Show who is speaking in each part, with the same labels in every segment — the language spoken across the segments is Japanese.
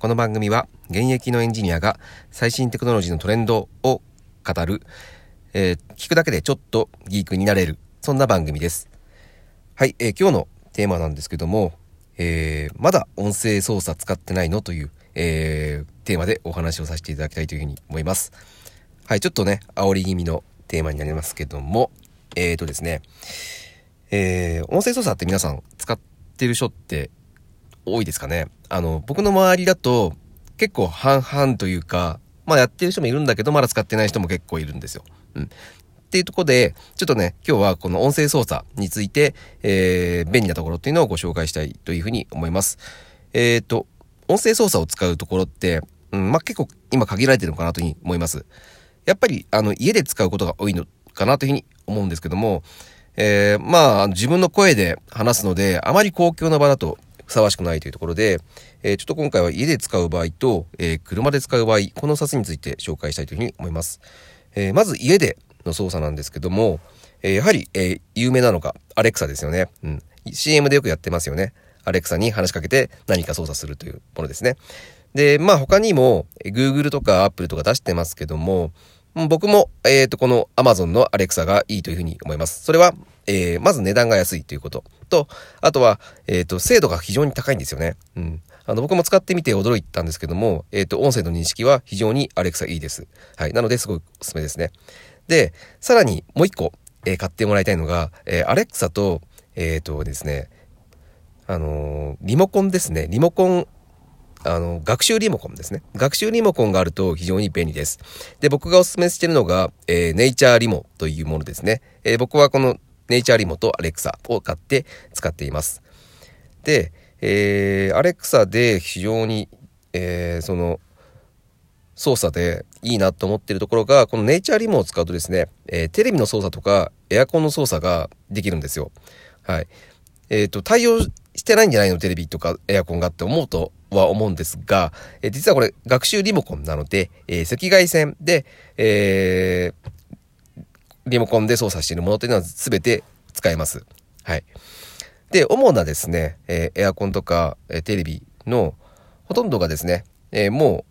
Speaker 1: この番組は現役のエンジニアが最新テクノロジーのトレンドを語る、えー、聞くだけでちょっとギークになれる、そんな番組です。はい、えー、今日のテーマなんですけども、えー、まだ音声操作使ってないの？という、えー、テーマでお話をさせていただきたいというふうに思います。はい、ちょっとね、煽り気味のテーマになりますけども、えーとですね、えー、音声操作って皆さん使ってる人って多いですかね。あの、僕の周りだと結構半々というか、まあやってる人もいるんだけど、まだ使ってない人も結構いるんですよ。うん。っていうとこで、ちょっとね、今日はこの音声操作について、えー、便利なところっていうのをご紹介したいというふうに思います。えっ、ー、と、音声操作を使うところって、うん、まあ結構今限られてるのかなというふうに思います。やっぱり、あの、家で使うことが多いのかなというふうに思うんですけども、えー、まあ、自分の声で話すので、あまり公共の場だとふさわしくないというところで、えー、ちょっと今回は家で使う場合と、えー、車で使う場合、この2つについて紹介したいというふうに思います。えー、まず家での操作なんですけども、えやはり、え有名なのがアレクサですよね。うん。CM でよくやってますよね。アレクサに話しかけて何か操作するというものですね。で、まあ他にも Google とか Apple とか出してますけども、僕も、えっ、ー、と、この Amazon のアレクサがいいというふうに思います。それは、えー、まず値段が安いということ。と、あとは、えっ、ー、と、精度が非常に高いんですよね。うん。あの、僕も使ってみて驚いたんですけども、えっ、ー、と、音声の認識は非常にアレクサいいです。はい。なので、すごいおすすめですね。で、さらにもう一個、えー、買ってもらいたいのが、えー、アレクサと、えっ、とですね、あのリモコンですね。リモコンあの、学習リモコンですね。学習リモコンがあると非常に便利です。で、僕がお勧めしてるのが、えー、ネイチャーリモというものですね。えー、僕はこのネイチャーリモとアレクサを買って使っています。で、えー、アレクサで非常に、えー、その操作でいいなと思ってるところがこのネイチャーリモを使うとですね、えー、テレビの操作とかエアコンの操作ができるんですよ。はい。えっ、ー、と、対応してないんじゃないのテレビとかエアコンがって思うとは思うんですが、えー、実はこれ学習リモコンなので、え、赤外線で、えー、リモコンで操作しているものというのは全て使えます。はい。で、主なですね、えー、エアコンとか、えー、テレビのほとんどがですね、えー、もう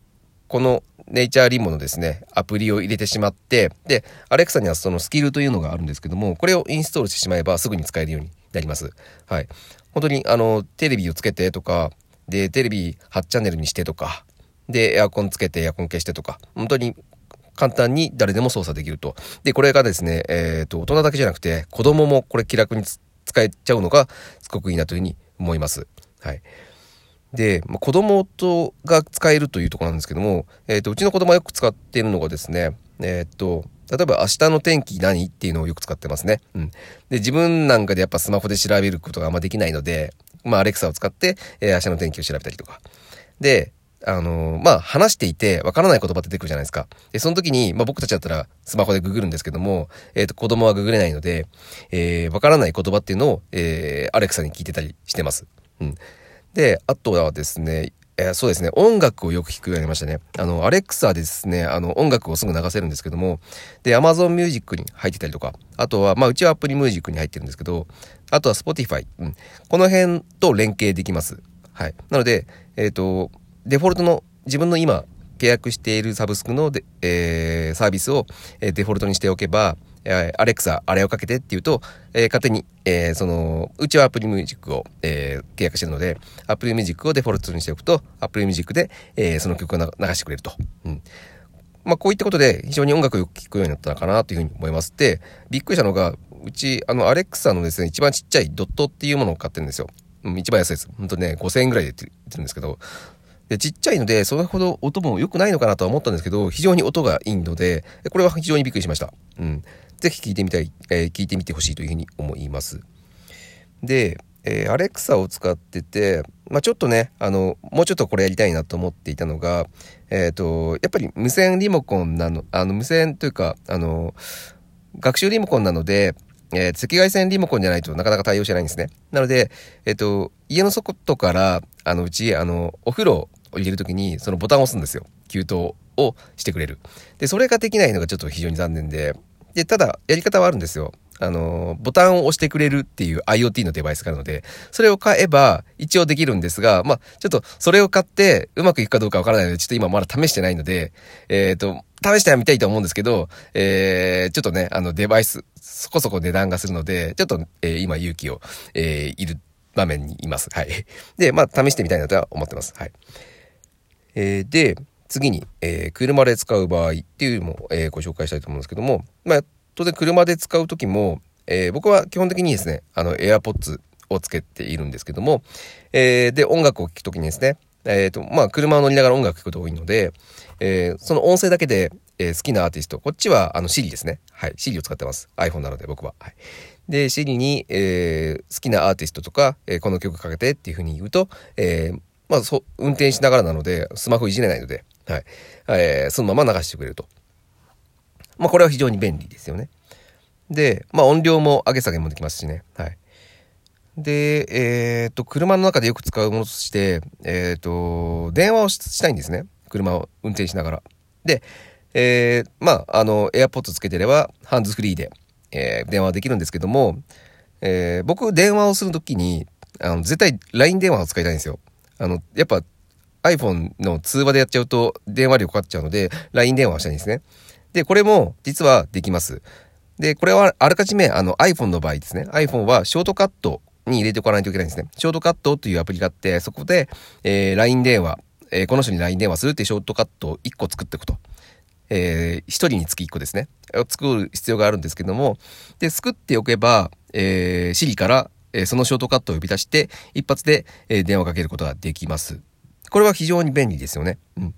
Speaker 1: このネイチャーリモのですね、アプリを入れてしまって、で、アレクサにはそのスキルというのがあるんですけども、これをインストールしてしまえばすぐに使えるようになります。はい。本当にあの、テレビをつけてとか、で、テレビ8チャンネルにしてとか、で、エアコンつけてエアコン消してとか、本当に簡単に誰でも操作できると。で、これがですね、えっ、ー、と、大人だけじゃなくて、子供もこれ気楽に使えちゃうのが、すごくいいなというふうに思います。はい。で、まあ、子供とが使えるというところなんですけども、えっ、ー、と、うちの子供はよく使っているのがですね、えっ、ー、と、例えば明日の天気何？っていうのをよく使ってますね。うん。で、自分なんかでやっぱスマホで調べることがあんまできないので、まあ、アレクサを使って、えー、明日の天気を調べたりとか。で、あの、まあ、話していて、わからない言葉出てくるじゃないですか。で、その時に、まあ、僕たちだったらスマホでググるんですけども、えっ、ー、と、子供はググれないので、えー、わからない言葉っていうのを、えー、アレクサに聞いてたりしてます。うん。で、あとはですね、えー、そうですね、音楽をよく聴くようになりましたね。あの、アレクサですね、あの、音楽をすぐ流せるんですけども、で、Amazon Music に入ってたりとか、あとは、まあ、うちは Apple Music に入ってるんですけど、あとは Spotify、うん。この辺と連携できます。はい。なので、えっ、ー、と、デフォルトの自分の今契約しているサブスクの、えー、サービスを、デフォルトにしておけば、え、アレクサ、あれをかけてって言うと、えー、勝手に、えー、その、うちはアプリミュージックを、えー、契約してるので、アプリミュージックをデフォルトにしておくと、アプリミュージックで、え、その曲を流してくれると。うん。まあ、こういったことで非常に音楽をよく聴くようになったのかなというふうに思います。で、びっくりしたのが、うち、あの、アレクサのですね、一番ちっちゃいドットっていうものを買ってるんですよ。うん、一番安いです。ほんとね、5000円ぐらいで売ってるんですけど、で、ちっちゃいので、それほど音も良くないのかなとは思ったんですけど、非常に音がいいので、これは非常にびっくりしました。うん。ぜひ聞いてみたい、えー、聞いてみてほしいというふうに思います。で、えー、アレクサを使ってて、まあ、ちょっとね、あの、もうちょっとこれやりたいなと思っていたのが、えっ、ー、と、やっぱり無線リモコンなの、あの、無線というか、あの、学習リモコンなので、えー、赤外線リモコンじゃないとなかなか対応してないんですね。なので、えっ、ー、と、家の外から、あの、うち、あの、お風呂入れるときに、そのボタンを押すんですよ。給湯をしてくれる。で、それができないのがちょっと非常に残念で、で、ただ、やり方はあるんですよ。あの、ボタンを押してくれるっていう IoT のデバイスがあるので、それを買えば一応できるんですが、まあ、ちょっとそれを買ってうまくいくかどうかわからないので、ちょっと今まだ試してないので、えっ、ー、と、試してはみたいと思うんですけど、えー、ちょっとね、あの、デバイス、そこそこ値段がするので、ちょっと、えー、今勇気を、えー、いる場面にいます。はい。で、まあ、試してみたいなとは思ってます。はい。えー、で、次に、えー、車で使う場合っていうのも、えー、ご紹介したいと思うんですけども、まあ、当然車で使う時も、えー、僕は基本的にですね、あの、AirPods をつけているんですけども、えー、で、音楽を聴く時にですね、えっ、と、まあ、車を乗りながら音楽聴くことが多いので、え、その音声だけで、え、好きなアーティスト、こっちは、あの、Siri ですね。はい。Siri を使ってます。iPhone なので、僕は。はい。で、Siri に、え、好きなアーティストとか、え、この曲かけてっていうふうに言うと、えー、まあ、そ、運転しながらなので、スマホいじれないので、はい。えー、そのまま流してくれると。まあ、これは非常に便利ですよね。で、まあ、音量も上げ下げもできますしね。はい。で、えっ、と、車の中でよく使うものとして、えっ、と、電話をしたいんですね。車を運転しながら。で、えー、まあ、あの、AirPods つけてれば、ハンズフリーで、えー、電話できるんですけども、えー、僕、電話をするときに、あの、絶対 LINE 電話を使いたいんですよ。あの、やっぱ iPhone の通話でやっちゃうと電話料かかっちゃうので、LINE 電話をしたいんですね。で、これも実はできます。で、これはあらかじめあの iPhone の場合ですね。iPhone はショートカットに入れておかないといけないんですね。ショートカットというアプリがあって、そこで、えー、LINE 電話、えー、この人に LINE 電話するっていうショートカットを1個作っておくと。えー、1人につき1個ですね。を作る必要があるんですけども、で、作っておけば、えー、Siri からえそのショートカットを呼び出して、一発で、え電話をかけることができます。これは非常に便利ですよね。うん。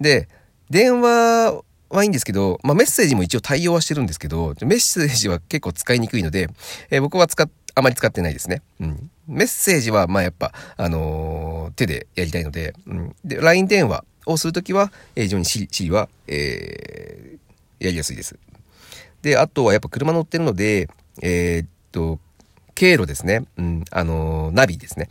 Speaker 1: で、電話はいいんですけど、まあ、メッセージも一応対応はしてるんですけど、メッセージは結構使いにくいので、えー、僕は使っ、あまり使ってないですね。うん。メッセージは、まあ、やっぱ、あのー、手でやりたいので、うん。で、LINE 電話をするときは、えー、非常に Siri は、えー、やりやすいです。で、あとはやっぱ車乗ってるので、えー、っと、経路ですね。うん、あの、ナビですね。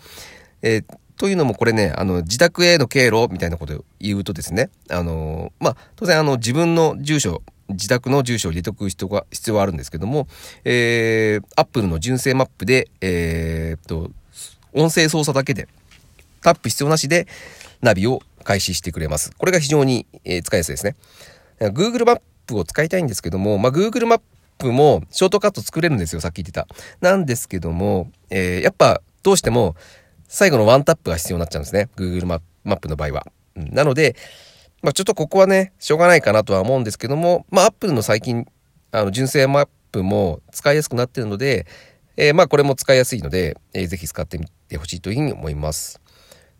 Speaker 1: えー、というのもこれね、あの、自宅への経路みたいなことを言うとですね、あの、まあ、当然あの、自分の住所、自宅の住所を入れておく必要が、必要はあるんですけども、えー、Apple の純正マップで、えー、と、音声操作だけで、タップ必要なしでナビを開始してくれます。これが非常に、えー、使いやすいですね。Google マップを使いたいんですけども、まあ、Google マップもショートカット作れるんですよ、さっき言ってた。なんですけども、えー、やっぱどうしても最後のワンタップが必要になっちゃうんですね。Google マップの場合は。なので、まあ、ちょっとここはね、しょうがないかなとは思うんですけども、まあ、Apple の最近、あの、純正マップも使いやすくなってるので、えー、まあ、これも使いやすいので、えー、ぜひ使ってみてほしいというふうに思います。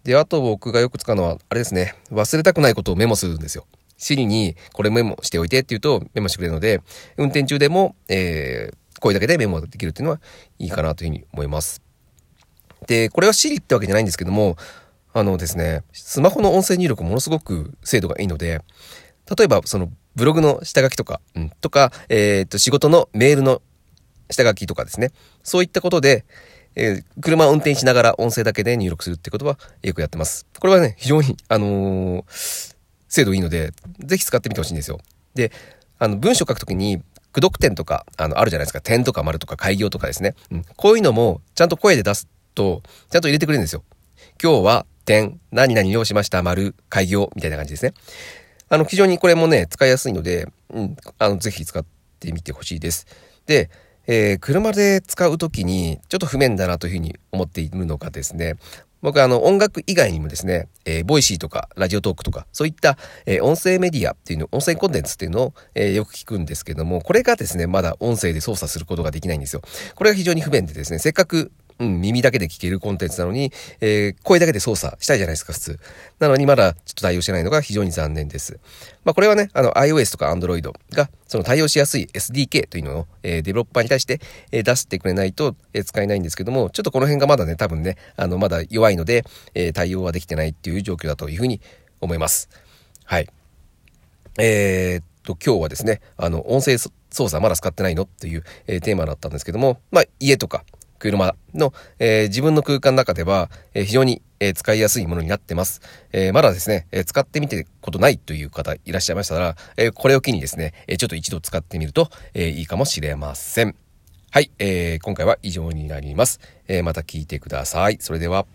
Speaker 1: で、あと僕がよく使うのは、あれですね、忘れたくないことをメモするんですよ。シリにこれメモしておいてって言うとメモしてくれるので、運転中でも、えー、声だけでメモできるっていうのはいいかなというふうに思います。で、これはシリってわけじゃないんですけども、あのですね、スマホの音声入力ものすごく精度がいいので、例えばそのブログの下書きとか、うん、とか、えっ、と、仕事のメールの下書きとかですね、そういったことで、えー、車を運転しながら音声だけで入力するってことはよくやってます。これはね、非常に、あのー、精度いいので、ぜひ使ってみてほしいんですよ。で、あの、文章書くときに、句読点とか、あの、あるじゃないですか。点とか丸とか開業とかですね。うん。こういうのも、ちゃんと声で出すと、ちゃんと入れてくれるんですよ。今日は、点、何々をしました、丸、開業、みたいな感じですね。あの、非常にこれもね、使いやすいので、うん、あの、ぜひ使ってみてほしいです。で、えー、車で使うときに、ちょっと不便だなというふうに思っているのがですね、僕はあの音楽以外にもですね、えー、ボイシーとかラジオトークとか、そういった、えー、音声メディアっていうの、音声コンテンツっていうのを、えー、よく聞くんですけども、これがですね、まだ音声で操作することができないんですよ。これが非常に不便でですね、せっかくうん、耳だけで聞けるコンテンツなのに、えー、声だけで操作したいじゃないですか、普通。なのにまだちょっと対応してないのが非常に残念です。まあこれはね、あの iOS とか Android がその対応しやすい SDK というのを、えー、デベロッパーに対して、えー、出してくれないと、えー、使えないんですけども、ちょっとこの辺がまだね、多分ね、あのまだ弱いので、えー、対応はできてないっていう状況だというふうに思います。はい。えー、っと、今日はですね、あの、音声操作まだ使ってないのっていう、えー、テーマだったんですけども、まあ、家とか、車の、えー、自分の空間の中では、えー、非常に、えー、使いやすいものになってます。えまだですね、え使ってみてことないという方いらっしゃいましたら、えこれを機にですね、えちょっと一度使ってみると、えいいかもしれません。はい、えー、今回は以上になります。えー、また聞いてください。それでは。